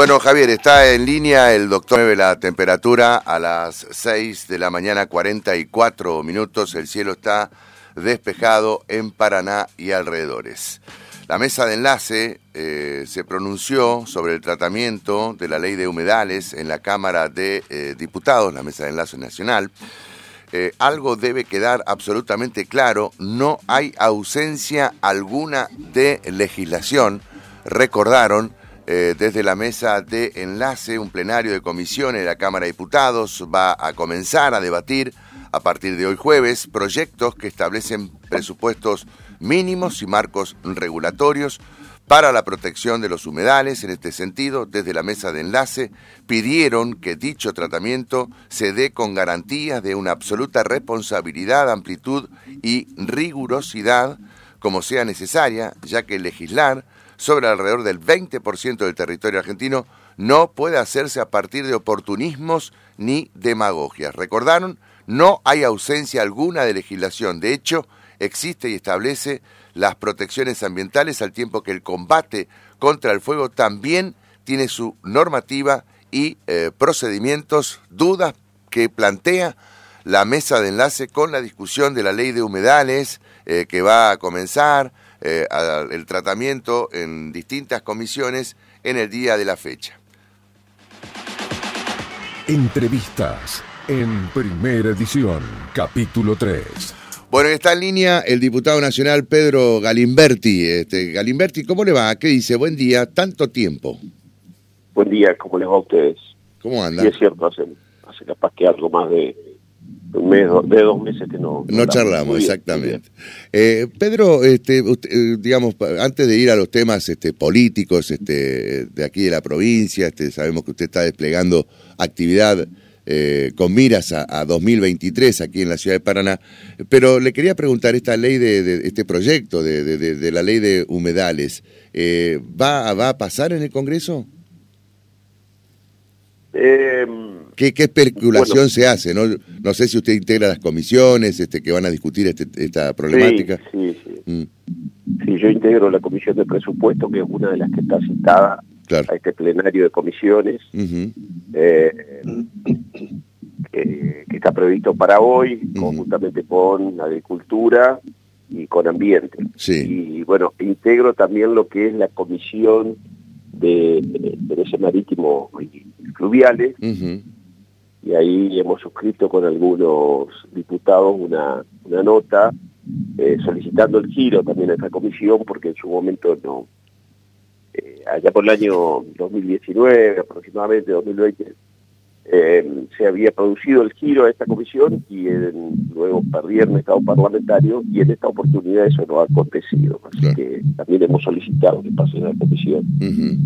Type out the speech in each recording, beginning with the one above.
Bueno, Javier, está en línea el doctor. Mueve la temperatura a las 6 de la mañana, 44 minutos. El cielo está despejado en Paraná y alrededores. La mesa de enlace eh, se pronunció sobre el tratamiento de la ley de humedales en la Cámara de eh, Diputados, la mesa de enlace nacional. Eh, algo debe quedar absolutamente claro, no hay ausencia alguna de legislación, recordaron eh, desde la mesa de enlace, un plenario de comisiones de la Cámara de Diputados va a comenzar a debatir a partir de hoy jueves proyectos que establecen presupuestos mínimos y marcos regulatorios para la protección de los humedales. En este sentido, desde la mesa de enlace pidieron que dicho tratamiento se dé con garantías de una absoluta responsabilidad, amplitud y rigurosidad como sea necesaria, ya que legislar sobre alrededor del 20% del territorio argentino no puede hacerse a partir de oportunismos ni demagogias. ¿Recordaron? No hay ausencia alguna de legislación. De hecho, existe y establece las protecciones ambientales al tiempo que el combate contra el fuego también tiene su normativa y eh, procedimientos, dudas que plantea la mesa de enlace con la discusión de la ley de humedales eh, que va a comenzar, eh, el tratamiento en distintas comisiones en el día de la fecha. Entrevistas en primera edición, capítulo 3. Bueno, está en línea el diputado nacional Pedro Galimberti. Este, Galimberti, ¿cómo le va? ¿Qué dice? Buen día, tanto tiempo. Buen día, ¿cómo les va a ustedes? ¿Cómo anda? Sí, es cierto, hace, hace capaz que algo más de, un mes, de dos meses que no. No, charlamos, exactamente. Eh, Pedro, este, eh, digamos, antes de ir a los temas este, políticos este, de aquí de la provincia, este, sabemos que usted está desplegando actividad eh, con miras a, 2023 aquí en la ciudad de Paraná, pero le quería preguntar, esta ley de, este proyecto de, de, la ley de humedales, ¿va, ¿va a pasar en el Congreso? Eh, ¿Qué, especulación se hace? ¿no? no sé si usted integra las comisiones este, que van a discutir este, esta problemática. Sí, sí, mm. sí. yo integro la comisión de presupuesto, que es una de las que está citada a este plenario de comisiones, eh, que, está previsto para hoy, conjuntamente con agricultura y con ambiente. Y bueno, integro también lo que es la comisión de, de ese marítimo y fluviales, y ahí hemos suscrito con algunos diputados una, una nota eh, solicitando el giro también a esta comisión, porque en su momento no, eh, allá por el año 2019, aproximadamente 2020, eh, se había producido el giro a esta comisión y luego perdieron estado parlamentario y en esta oportunidad eso no ha acontecido. Así que también hemos solicitado que pase a la comisión.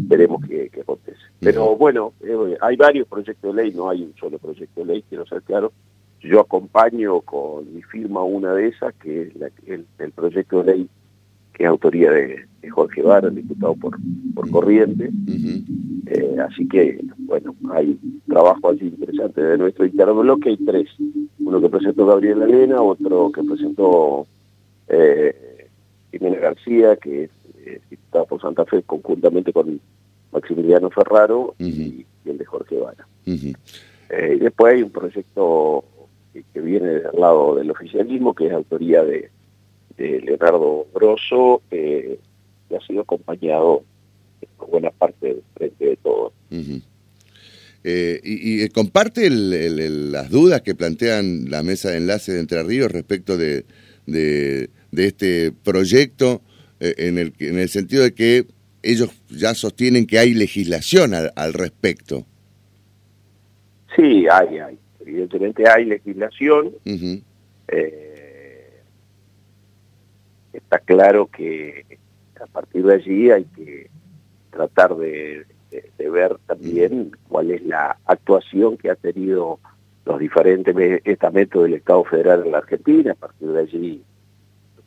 Veremos qué, acontece. Pero bueno, eh, hay varios proyectos de ley, no hay un solo proyecto de ley, quiero ser claro. Yo acompaño con mi firma una de esas, que es el proyecto de ley que es autoría de, Jorge Vara, diputado por, por Corriente. Eh, así que, bueno, hay trabajo allí interesante de nuestro bloque, hay tres. Uno que presentó Gabriel Elena, otro que presentó eh, Jimena García, que es eh, por Santa Fe, conjuntamente con Maximiliano Ferraro, y, el de Jorge Vara. y después hay un proyecto que viene del lado del oficialismo, que es autoría de de Leonardo Grosso, eh, que ha sido acompañado por buena parte del frente de todos. Eh, y, eh, comparte las dudas que plantean la mesa de enlace de Entre Ríos respecto de, de, este proyecto, en, el, en el sentido de que ellos ya sostienen que hay legislación al, respecto. Sí, hay, hay. Evidentemente hay legislación está claro que a partir de allí hay que tratar de, ver también cuál es la actuación que ha tenido los diferentes estamentos del Estado Federal en la Argentina. A partir de allí,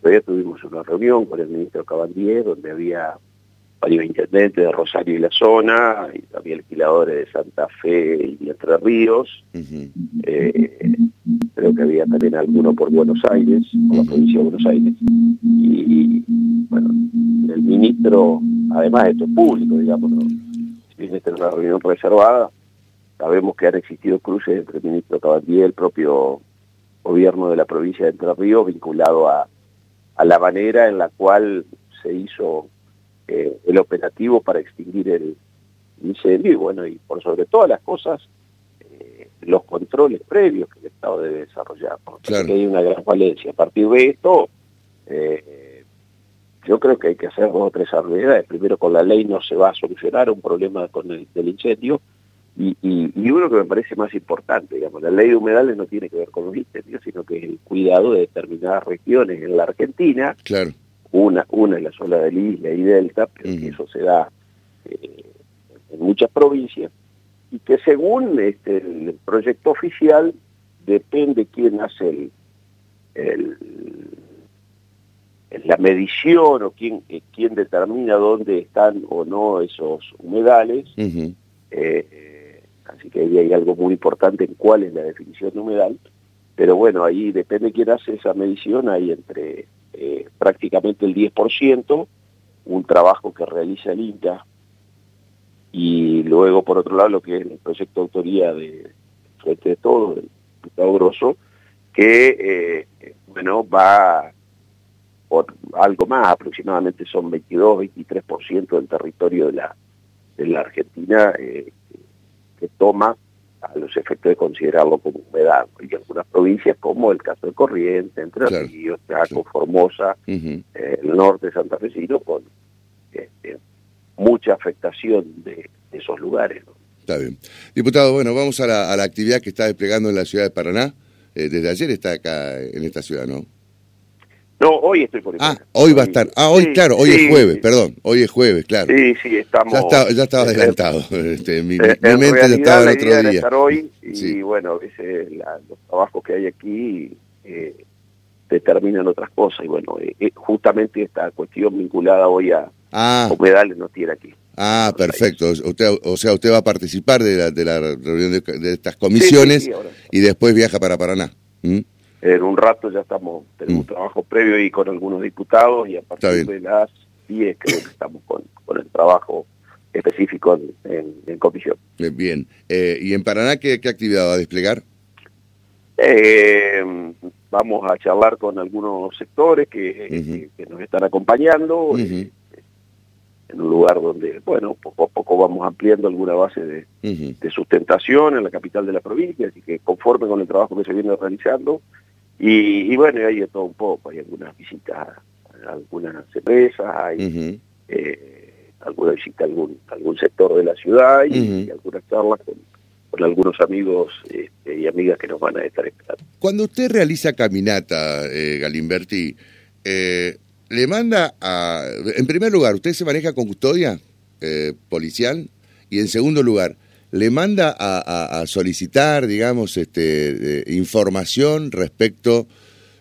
todavía tuvimos una reunión con el ministro Cabandier, donde había varios intendentes de Rosario y la zona, y también alquiladores de Santa Fe y Entre Ríos. Eh, creo que había también alguno por Buenos Aires, por la provincia de Buenos Aires. Y, bueno, el ministro, además esto es público, digamos, bien esta es una reunión reservada, sabemos que han existido cruces entre el ministro Cabandier y el propio gobierno de la provincia de Entre Ríos vinculado a, a la manera en la cual se hizo eh, el operativo para extinguir el incendio. Y bueno, y por sobre todas las cosas, eh, los controles previos que el Estado debe desarrollar, porque hay una gran falencia. A partir de esto, eh, yo creo que hay que hacer dos o tres salvedades. Primero, con la ley no se va a solucionar un problema con el del incendio, y, y, uno que me parece más importante, digamos, la ley de humedales no tiene que ver con los incendios, sino que es el cuidado de determinadas regiones en la Argentina, claro. una, una en la zona de isla y delta, pero eso se da eh, en muchas provincias, y que según este, el proyecto oficial depende quién hace el, la medición o quién, eh, quién determina dónde están o no esos humedales, Así que ahí hay algo muy importante en cuál es la definición de humedal. Pero bueno, ahí depende quién hace esa medición, hay entre eh, prácticamente el 10%, un trabajo que realiza el INCA, y luego por otro lado lo que es el proyecto de autoría de Frente de Todo, del diputado Grosso, que eh, bueno, va por algo más, aproximadamente son 22-23% del territorio de la, de la Argentina eh, que toma a los efectos de considerarlo como humedad. Y algunas provincias, como el caso de Corrientes, Entre Ríos, Chaco, Formosa, eh, el norte de Santa Fe, con este, mucha afectación de, esos lugares. Está bien. Diputado, bueno, vamos a la, actividad que está desplegando en la ciudad de Paraná. Eh, desde ayer está acá en esta ciudad, ¿no? No, hoy estoy por Ah, hoy va a estar. Ah, hoy, claro, hoy es jueves, perdón. Hoy es jueves, claro. Sí, sí, estamos. Ya, estaba adelantado. Este, mi, mente ya estaba el otro día. Estar hoy y bueno, ese, los trabajos que hay aquí eh, determinan otras cosas. Y bueno, eh, eh, justamente esta cuestión vinculada hoy a ah. humedales no tiene aquí. Ah, perfecto. Usted, o sea, usted va a participar de la, de la reunión de, estas comisiones y después viaja para Paraná. ¿Mm? En un rato ya estamos, tenemos mm. trabajo previo ahí con algunos diputados y a partir de las 10 creo que estamos con, con el trabajo específico en, comisión. Bien, eh, ¿y en Paraná qué, actividad va a desplegar? Eh, vamos a charlar con algunos sectores que, que, nos están acompañando en un lugar donde, bueno, poco a poco vamos ampliando alguna base de, de, sustentación en la capital de la provincia, así que conforme con el trabajo que se viene realizando, y, bueno, hay de todo un poco, hay algunas visitas a algunas empresas, hay eh, alguna visita a algún, algún sector de la ciudad y, algunas charlas con, algunos amigos este, y amigas que nos van a estar esperando. Cuando usted realiza caminata, eh, Galimberti, eh, le manda a... En primer lugar, ¿usted se maneja con custodia eh, policial? Y en segundo lugar, ¿le manda a, solicitar, digamos, este, información respecto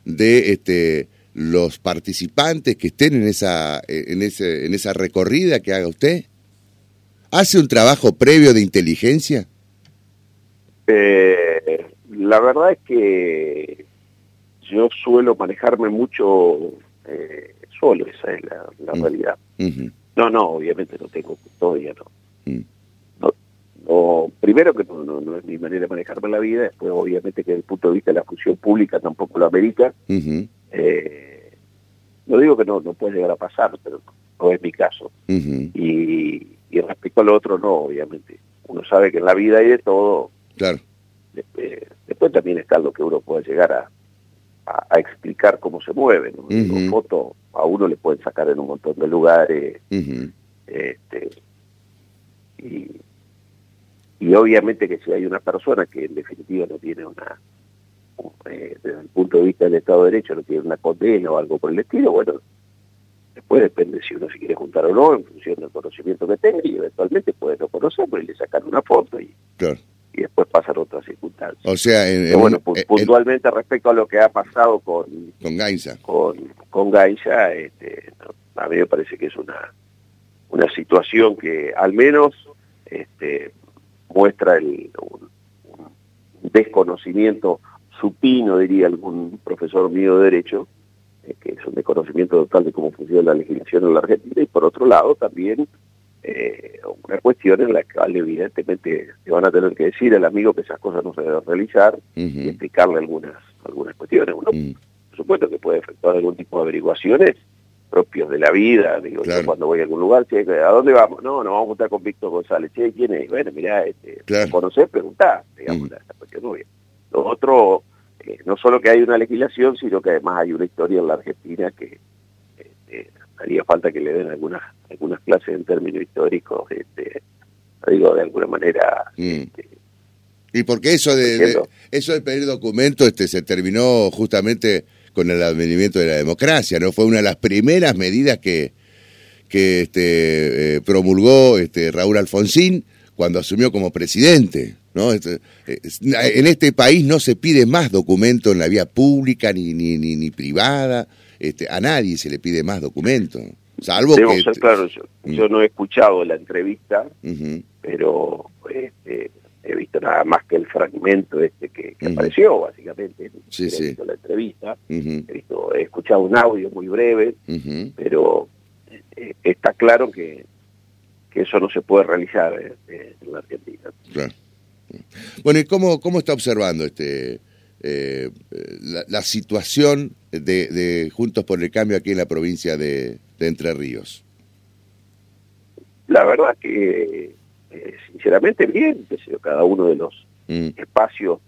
de este, los participantes que estén en esa, en, ese, en esa recorrida que haga usted? ¿Hace un trabajo previo de inteligencia? Eh, la verdad es que yo suelo manejarme mucho eh, solo, esa es la, mm. realidad. No, no, obviamente no tengo custodia, mm. no. no, primero que no, no, es mi manera de manejarme la vida, después obviamente que desde el punto de vista de la función pública tampoco lo amerita. eh, no digo que no, no puede llegar a pasar, pero no es mi caso. y, y respecto al otro, no, obviamente. Uno sabe que en la vida hay de todo. Claro. Después, después también está lo que uno puede llegar a, a, explicar cómo se mueve. ¿no? fotos a uno le pueden sacar en un montón de lugares. este, y, y obviamente que si hay una persona que en definitiva no tiene una, eh, desde el punto de vista del Estado de Derecho, no tiene una condena o algo por el estilo, bueno, después depende si uno se quiere juntar o no, en función del conocimiento que tenga, y eventualmente puede no conocerlo y le sacan una foto y, y después pasan otras circunstancias. O sea, en, bueno, puntualmente respecto a lo que ha pasado con con Gainza, con, con Gainza, este, a mí me parece que es una una situación que al menos este, muestra el un, desconocimiento supino, diría algún profesor mío de derecho, eh, que es un desconocimiento total de cómo funciona la legislación en la Argentina, y por otro lado también eh, una cuestión en la cual evidentemente te van a tener que decir al amigo que esas cosas no se deben realizar y explicarle algunas algunas cuestiones. Uno, por supuesto que puede efectuar algún tipo de averiguaciones propios de la vida, digo, yo cuando voy a algún lugar, che, ¿a dónde vamos? No, nos vamos a juntar con Víctor González, che, ¿quién es? Bueno, mirá, este, claro. ¿conocés? Preguntá, digamos, la, cuestión no Lo otro, eh, no solo que hay una legislación, sino que además hay una historia en la Argentina que haría falta que le den algunas algunas clases en términos históricos, este, digo, de alguna manera... Este, y porque eso de, eso de pedir documentos este, se terminó justamente con el advenimiento de la democracia, ¿no? Fue una de las primeras medidas que, que este, eh, promulgó este, Raúl Alfonsín cuando asumió como presidente. ¿no? Este, eh, en este país no se pide más documento en la vía pública ni, ni, ni, ni privada. Este, a nadie se le pide más documento. Salvo que... ser claro, mm. yo, no he escuchado la entrevista, pero este, he visto nada más que el fragmento este que, apareció, básicamente. Sí, he visto la entrevista, he, visto, he escuchado un audio muy breve, pero eh, está claro que, que eso no se puede realizar eh, en la Argentina. Claro. Bueno, ¿y cómo, cómo está observando este eh, la, situación de, de, Juntos por el Cambio aquí en la provincia de, de Entre Ríos? La verdad que eh, sinceramente bien, cada uno de los mm. espacios,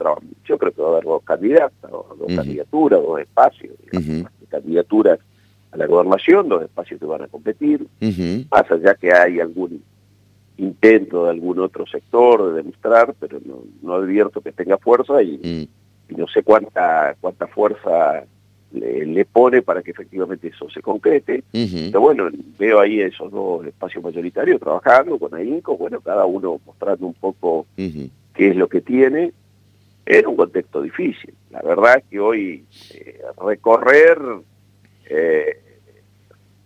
yo creo que va a haber dos candidatos, dos candidaturas, dos espacios, candidaturas a la gobernación, dos espacios que van a competir, más allá que hay algún intento de algún otro sector de demostrar, pero no, no advierto que tenga fuerza y, mm. y no sé cuánta cuánta fuerza le, pone para que efectivamente eso se concrete. Pero bueno, veo ahí esos dos espacios mayoritarios trabajando con AINCO, bueno, cada uno mostrando un poco qué es lo que tiene. Era un contexto difícil. La verdad es que hoy eh, recorrer, eh,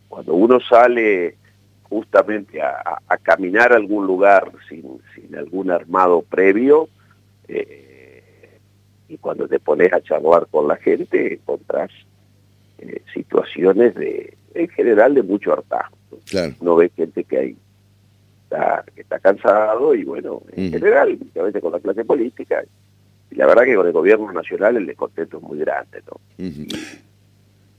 cuando uno sale justamente a, caminar a algún lugar sin, sin algún armado previo, eh, y cuando te pones a charlar con la gente encontrás eh, situaciones de en general de mucho hartazgo. No ves gente que hay está, que está cansado y bueno, en general, últimamente con la clase política, y la verdad que con el gobierno nacional el descontento es muy grande, ¿no?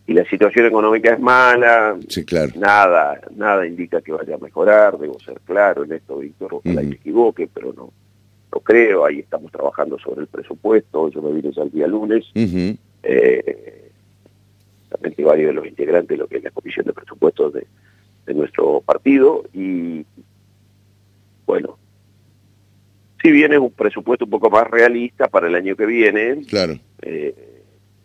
y, la situación económica es mala, sí, claro. nada, nada indica que vaya a mejorar, debo ser claro en esto, Víctor, ojalá me equivoque, pero no, lo creo, ahí estamos trabajando sobre el presupuesto, yo me vine ya el día lunes, eh, también varios de los integrantes de lo que es la comisión de presupuestos de, nuestro partido y bueno, si viene un presupuesto un poco más realista para el año que viene, claro. Eh,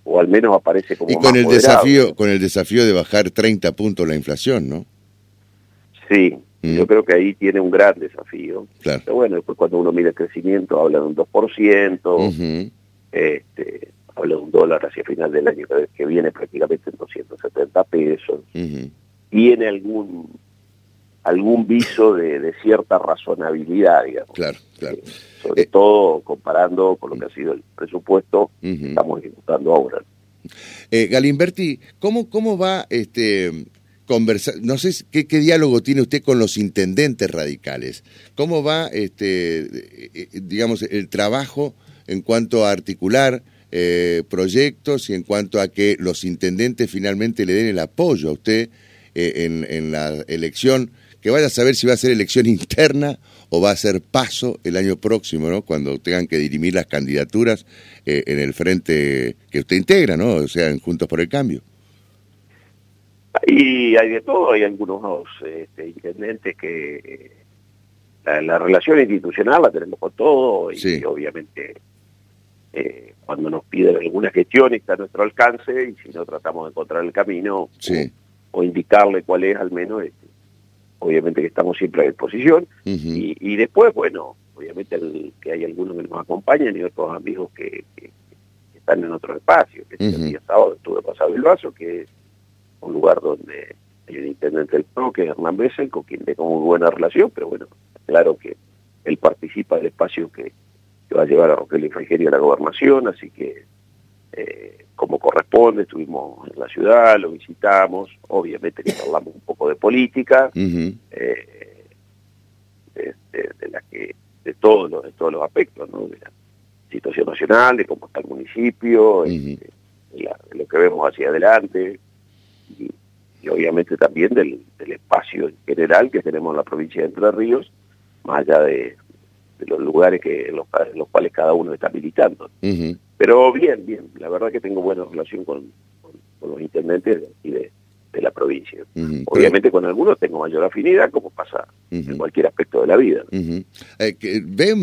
o al menos aparece como y con el desafío con el desafío de bajar 30 puntos la inflación, ¿no? Sí, Mm. Yo creo que ahí tiene un gran desafío. Pero bueno, después cuando uno mira el crecimiento, habla de un 2%, este, habla de un dólar hacia final del año que viene prácticamente en 270 pesos. Tiene algún algún viso de, cierta razonabilidad, digamos. Claro, claro. Eh, sobre eh, todo comparando con lo que ha sido el presupuesto que estamos ejecutando ahora. Eh, Galimberti, ¿cómo, ¿cómo va este conversar, no sé qué, diálogo tiene usted con los intendentes radicales. ¿Cómo va, este, eh, eh, digamos, el trabajo en cuanto a articular eh, proyectos y en cuanto a que los intendentes finalmente le den el apoyo a usted en, la elección, que vaya a saber si va a ser elección interna o va a ser paso el año próximo, ¿no? Cuando tengan que dirimir las candidaturas en el frente que usted integra, ¿no? O sea, en Juntos por el Cambio. Y hay de todo, hay algunos este, intendentes que la, relación institucional la tenemos con todo y, obviamente eh, cuando nos piden alguna gestión está a nuestro alcance y si no tratamos de encontrar el camino o, indicarle cuál es al menos, este, obviamente que estamos siempre a disposición. Y, después, bueno, obviamente el, que hay algunos que nos acompañan y otros amigos que, están en otros espacios, que el día sábado estuve pasado el vaso, que un lugar donde hay un intendente del PRO, que es Hernán Bessel, con quien tengo muy buena relación, pero bueno, claro que él participa del espacio que, va a llevar a Rogelio Frigerio a la gobernación, así que eh, como corresponde, estuvimos en la ciudad, lo visitamos, obviamente que hablamos un poco de política, eh, de, la que de todos los de todos los aspectos, ¿no? De la situación nacional, de cómo está el municipio, este, lo que vemos hacia adelante y, obviamente también del, espacio en general que tenemos en la provincia de Entre Ríos, más allá de, los lugares que los, los cuales cada uno está militando. Pero bien, bien, la verdad que tengo buena relación con, los intendentes y de, la provincia. Obviamente con algunos tengo mayor afinidad, como pasa en cualquier aspecto de la vida. Eh, ¿Ven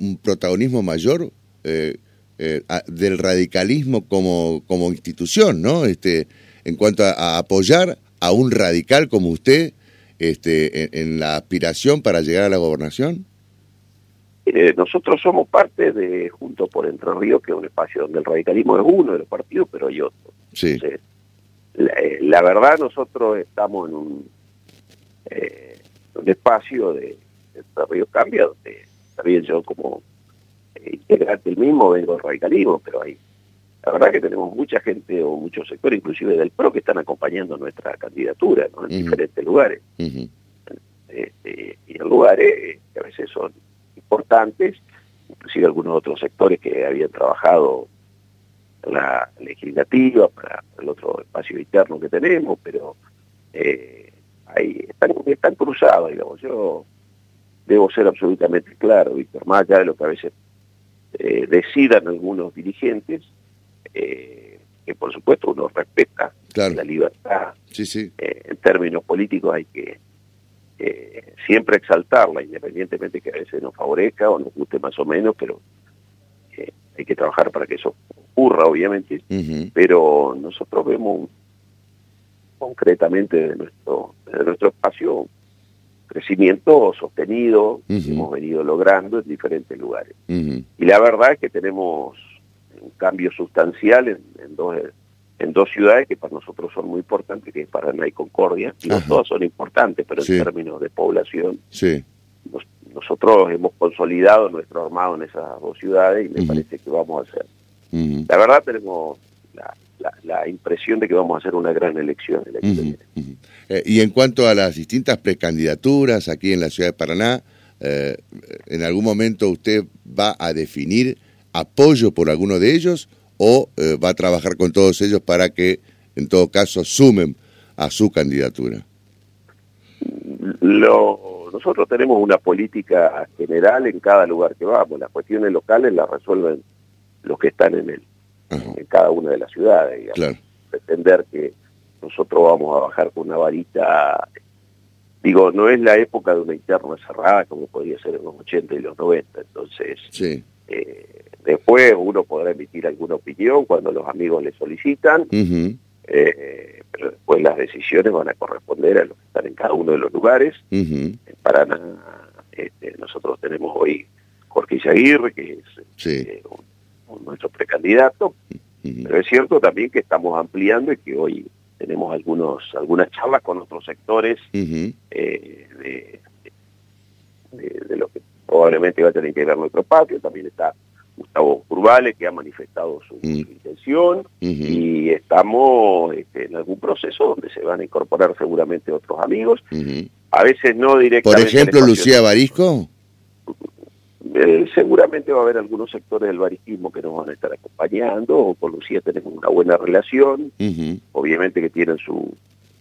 un protagonismo mayor eh, eh, del radicalismo como, como institución, ¿no? Este, en cuanto a, apoyar a un radical como usted este, en la aspiración para llegar a la gobernación? Eh, nosotros somos parte de Juntos por Entre Ríos, que es un espacio donde el radicalismo es uno de los partidos, pero hay otro. Sí. Eh, la, verdad, nosotros estamos en un, eh, un espacio de, Entre Ríos Cambia, donde también yo como integrante del mismo vengo del radicalismo, pero hay la verdad que tenemos mucha gente o muchos sectores, inclusive del PRO, que están acompañando nuestra candidatura en diferentes lugares. Este, y en lugares que a veces son importantes, inclusive algunos otros sectores que habían trabajado en la legislativa para el otro espacio interno que tenemos, pero eh, ahí están, están cruzados, digamos. Yo debo ser absolutamente claro, Víctor, más allá de lo que a veces eh, decidan algunos dirigentes, eh, que por supuesto uno respeta la libertad. Sí, sí. en términos políticos hay que eh, siempre exaltarla, independientemente que a veces nos favorezca o nos guste más o menos, pero eh, hay que trabajar para que eso ocurra, obviamente. Pero nosotros vemos concretamente de nuestro, de nuestro espacio crecimiento sostenido, hemos venido logrando en diferentes lugares. Y la verdad es que tenemos un cambio sustancial en, en dos en dos ciudades que para nosotros son muy importantes, que es Paraná y Concordia. Digo, todas son importantes, pero en términos de población, sí. nosotros hemos consolidado nuestro armado en esas dos ciudades y me parece que vamos a hacer. La verdad tenemos la, impresión de que vamos a hacer una gran elección. Eh, y en cuanto a las distintas precandidaturas aquí en la ciudad de Paraná, eh, ¿en algún momento usted va a definir apoyo por alguno de ellos o eh, va a trabajar con todos ellos para que, en todo caso, sumen a su candidatura? Lo, nosotros tenemos una política general en cada lugar que vamos. Las cuestiones locales las resuelven los que están en, el, en cada una de las ciudades. Pretender que nosotros vamos a bajar con una varita digo, no es la época de una interna cerrada como podía ser en los 80 y los 90, entonces sí. eh, Después uno podrá emitir alguna opinión cuando los amigos le solicitan, eh, pero después las decisiones van a corresponder a los que están en cada uno de los lugares. En Paraná este, nosotros tenemos hoy Jorge Isaguirre, que es eh, nuestro precandidato, pero es cierto también que estamos ampliando y que hoy tenemos algunos algunas charlas con otros sectores eh, de, de, lo que probablemente va a tener que ver nuestro patio, también está Gustavo Curvales, que ha manifestado su, mm. intención, y estamos este, en algún proceso donde se van a incorporar seguramente otros amigos, a veces no directamente. Por ejemplo, Lucía Barisco. Eh, seguramente va a haber algunos sectores del barisquismo que nos van a estar acompañando, con Lucía tenemos una buena relación, obviamente que tienen su,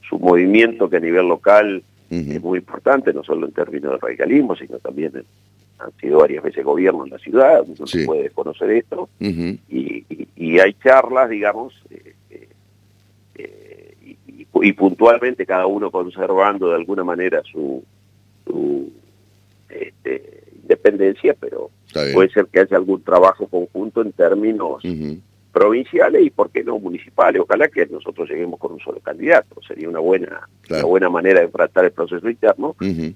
su movimiento que a nivel local es muy importante, no solo en términos de radicalismo, sino también en, han sido varias veces gobierno en la ciudad, uno puede conocer esto, y, hay charlas, digamos, eh, eh, eh, y, puntualmente cada uno conservando de alguna manera su, este, independencia, pero puede ser que haya algún trabajo conjunto en términos provinciales y, ¿por qué no, municipales? Ojalá que nosotros lleguemos con un solo candidato, sería una buena, una buena manera de tratar el proceso interno,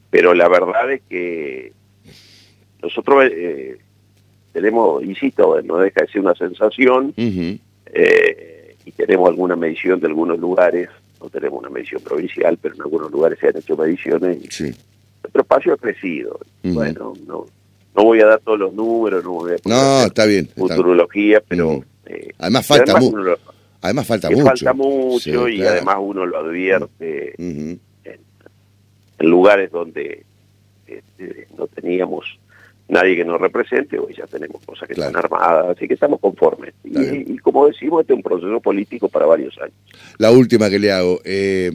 pero la verdad es que nosotros eh, tenemos, insisto, no deja de ser una sensación eh, y tenemos alguna medición de algunos lugares, no tenemos una medición provincial, pero en algunos lugares se han hecho mediciones y nuestro espacio ha crecido. Bueno, no, no voy a dar todos los números, no voy a no, está bien, futurología, pero... Eh, además falta mucho. Además falta mucho. Falta mucho y además uno lo advierte en lugares donde este, no teníamos nadie que nos represente, hoy ya tenemos cosas que están armadas, así que estamos conformes. Y, como decimos, este es un proceso político para varios años. La última que le hago, eh,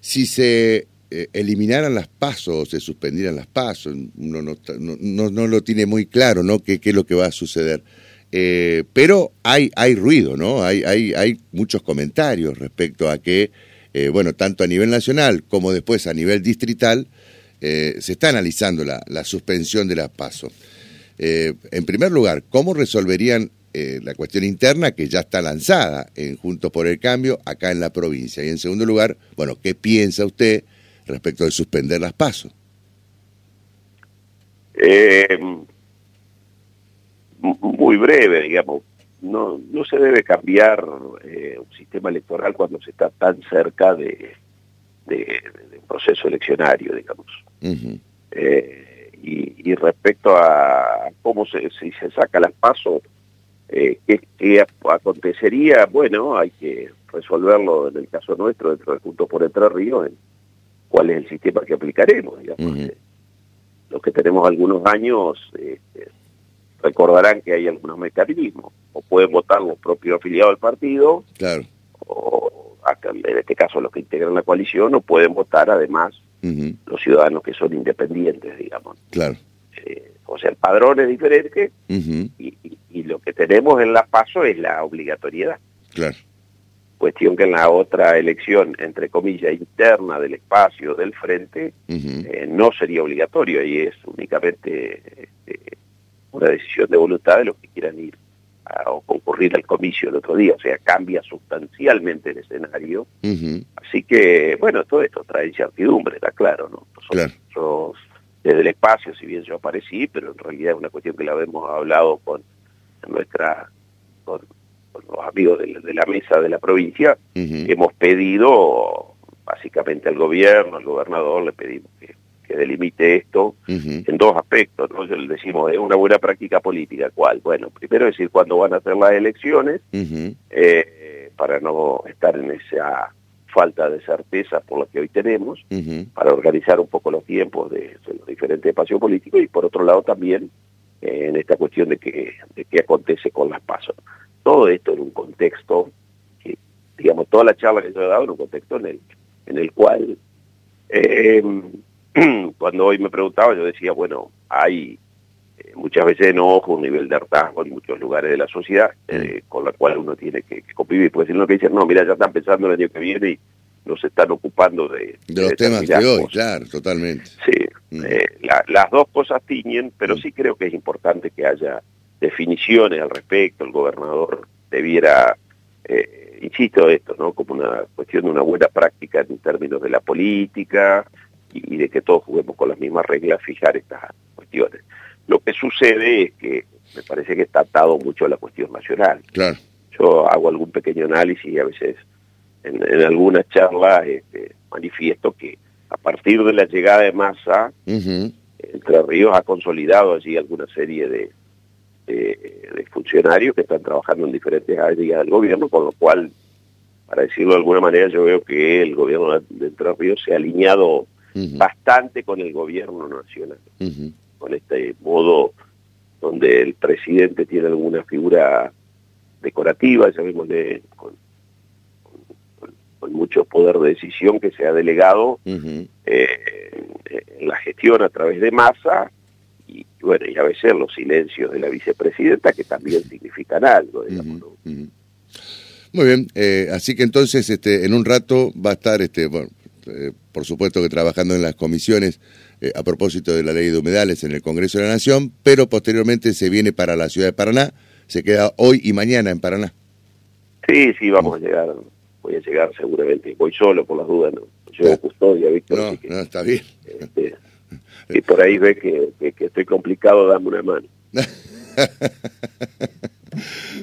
si se eh, eliminaran las pasos, se suspendieran las pasos, uno no, no, no, lo tiene muy claro, ¿no? ¿Qué, qué es lo que va a suceder? Eh, pero hay, hay ruido, ¿no? Hay, hay, hay muchos comentarios respecto a que, eh, bueno, tanto a nivel nacional como después a nivel distrital, eh, se está analizando la, suspensión de las pasos. en primer lugar, ¿cómo resolverían la cuestión interna que ya está lanzada en Juntos por el Cambio acá en la provincia? Y en segundo lugar, bueno, ¿qué piensa usted respecto de suspender las pasos? Eh, muy breve, digamos. No, no se debe cambiar eh, un sistema electoral cuando se está tan cerca de, de, proceso eleccionario, digamos. Eh, y, respecto a cómo se, si se saca las pasos, eh, ¿qué, acontecería? Bueno, hay que resolverlo en el caso nuestro, dentro del punto por Entre Ríos, en cuál es el sistema que aplicaremos, digamos. Los que tenemos algunos años... Este, recordarán que hay algunos mecanismos, o pueden votar los propios afiliados del partido, claro. o en este caso los que integran la coalición, o pueden votar además los ciudadanos que son independientes, digamos. Claro. Eh, o sea, el padrón es diferente y, lo que tenemos en la paso es la obligatoriedad. Claro. Cuestión que en la otra elección, entre comillas, interna del espacio del frente, eh, no sería obligatorio y es únicamente este, una decisión de voluntad de los que quieran ir a, o concurrir al comicio el otro día, o sea, cambia sustancialmente el escenario. Así que, bueno, todo esto trae incertidumbre, está claro, ¿no? Nosotros, desde el espacio, si bien yo aparecí, pero en realidad es una cuestión que la hemos hablado con nuestra con, los amigos de, la mesa de la provincia, hemos pedido básicamente al gobierno, al gobernador, le pedimos que delimite esto en dos aspectos. ¿no? Le decimos, es una buena práctica política. ¿Cuál? Bueno, primero decir cuándo van a ser las elecciones, eh, para no estar en esa falta de certeza por la que hoy tenemos, para organizar un poco los tiempos de, los diferentes espacios políticos y por otro lado también eh, en esta cuestión de que de qué acontece con las pasos. Todo esto en un contexto, que, digamos, toda la charla que yo he dado en un contexto en el, en el cual eh, cuando hoy me preguntaba, yo decía, bueno, hay eh, muchas veces enojo, un nivel de hartazgo en muchos lugares de la sociedad, eh, con la cual uno tiene que, convivir. Puede decir uno que dice, no, mira, ya están pensando el año que viene y no se están ocupando de... De, los temas de hoy, claro, totalmente. Sí, mm. eh, las dos cosas tiñen, pero mm. sí creo que es importante que haya definiciones al respecto. El gobernador debiera, insisto esto, ¿no? Como una cuestión de una buena práctica en términos de la política, y, de que todos juguemos con las mismas reglas, fijar estas cuestiones. Lo que sucede es que me parece que está atado mucho a la cuestión nacional. Claro. Yo hago algún pequeño análisis y a veces en, en algunas charlas este, manifiesto que a partir de la llegada de masa, Entre Ríos ha consolidado allí alguna serie de, de, funcionarios que están trabajando en diferentes áreas del gobierno, con lo cual, para decirlo de alguna manera, yo veo que el gobierno de Entre Ríos se ha alineado bastante con el gobierno nacional, con este modo donde el presidente tiene alguna figura decorativa, llamémosle, con, con, mucho poder de decisión que se ha delegado eh, en la gestión a través de masa, y bueno, y a veces los silencios de la vicepresidenta que también significan algo, digamos. Muy bien, eh, así que entonces este, en un rato va a estar, este, bueno, eh, por supuesto que trabajando en las comisiones eh, a propósito de la ley de humedales en el Congreso de la Nación, pero posteriormente se viene para la ciudad de Paraná, se queda hoy y mañana en Paraná. Sí, sí, vamos a llegar, voy a llegar seguramente, voy solo por las dudas, no llevo custodia, Víctor. No, no, está bien. Este, y por ahí ve que, que estoy complicado, dame una mano.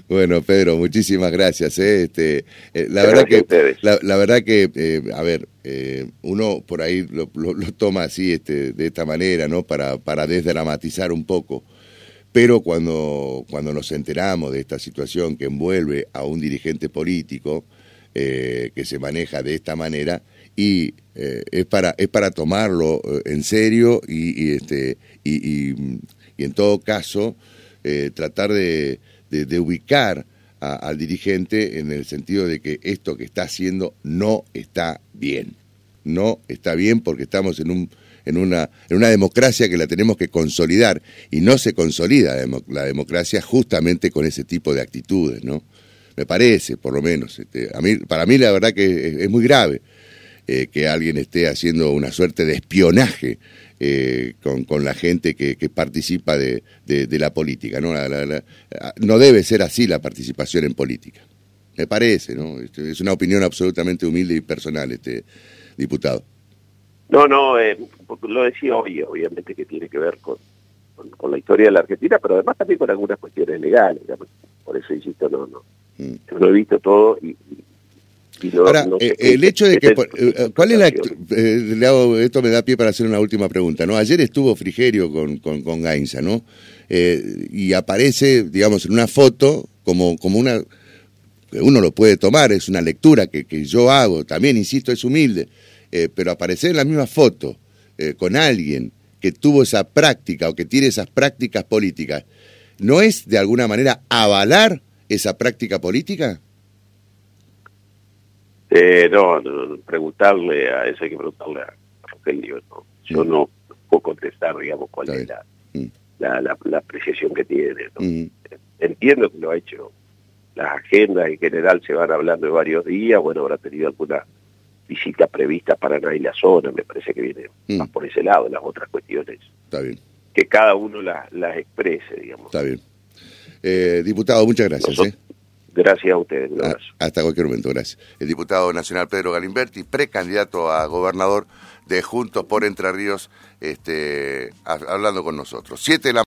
Bueno, Pedro, muchísimas gracias. ¿eh? Este, eh, la, verdad que, la, verdad que, eh, a ver, uno por ahí lo, toma así, este, de esta manera, ¿no? Para, para desdramatizar un poco. Pero cuando, cuando nos enteramos de esta situación que envuelve a un dirigente político que se maneja de esta manera, y es para es para tomarlo en serio y, este y, en todo caso tratar de, de, ubicar al dirigente en el sentido de que esto que está haciendo no está bien no está bien porque estamos en un en una, en una democracia que la tenemos que consolidar y no se consolida la, democracia justamente con ese tipo de actitudes, ¿no? Me parece, por lo menos. Este, a mí, para mí la verdad que es, muy grave eh, que alguien esté haciendo una suerte de espionaje eh, con, la gente que, participa de, la política. ¿no? no debe ser así la participación en política. Me parece, ¿no? Este, es una opinión absolutamente humilde y personal, este diputado. No, no, eh, lo decía hoy, obviamente que tiene que ver con, con, la historia de la Argentina, pero además también con algunas cuestiones legales. Por eso insisto, no, no. Mm. Yo lo he visto todo y, Ahora, eh, el hecho de que, eh, ¿cuál es la, le hago, esto me da pie para hacer una última pregunta, ¿no? Ayer estuvo Frigerio con, con, con Gainza, ¿no? y aparece, digamos, en una foto como, como una, uno lo puede tomar, es una lectura que, que yo hago, también, insisto, es humilde, eh, pero aparecer en la misma foto eh, con alguien que tuvo esa práctica o que tiene esas prácticas políticas, ¿no es de alguna manera avalar esa práctica política? Eh, no, preguntarle a eso hay que preguntarle a Rogelio. ¿no? Yo mm. no puedo contestar, digamos, cuál es mm. la, la, apreciación que tiene. Mm. Entiendo que lo ha hecho. Las agendas en general se van hablando de varios días. Bueno, habrá tenido alguna visita prevista para nadie la zona, me parece que viene más por ese lado, las otras cuestiones. Está bien. Que cada uno las, las exprese, digamos. Está bien. Eh, diputado, muchas gracias. ¿eh? Gracias a ustedes. Ah, hasta cualquier momento, gracias. El diputado nacional Pedro Galimberti, precandidato a gobernador de Juntos por Entre Ríos, este, hablando con nosotros. Siete la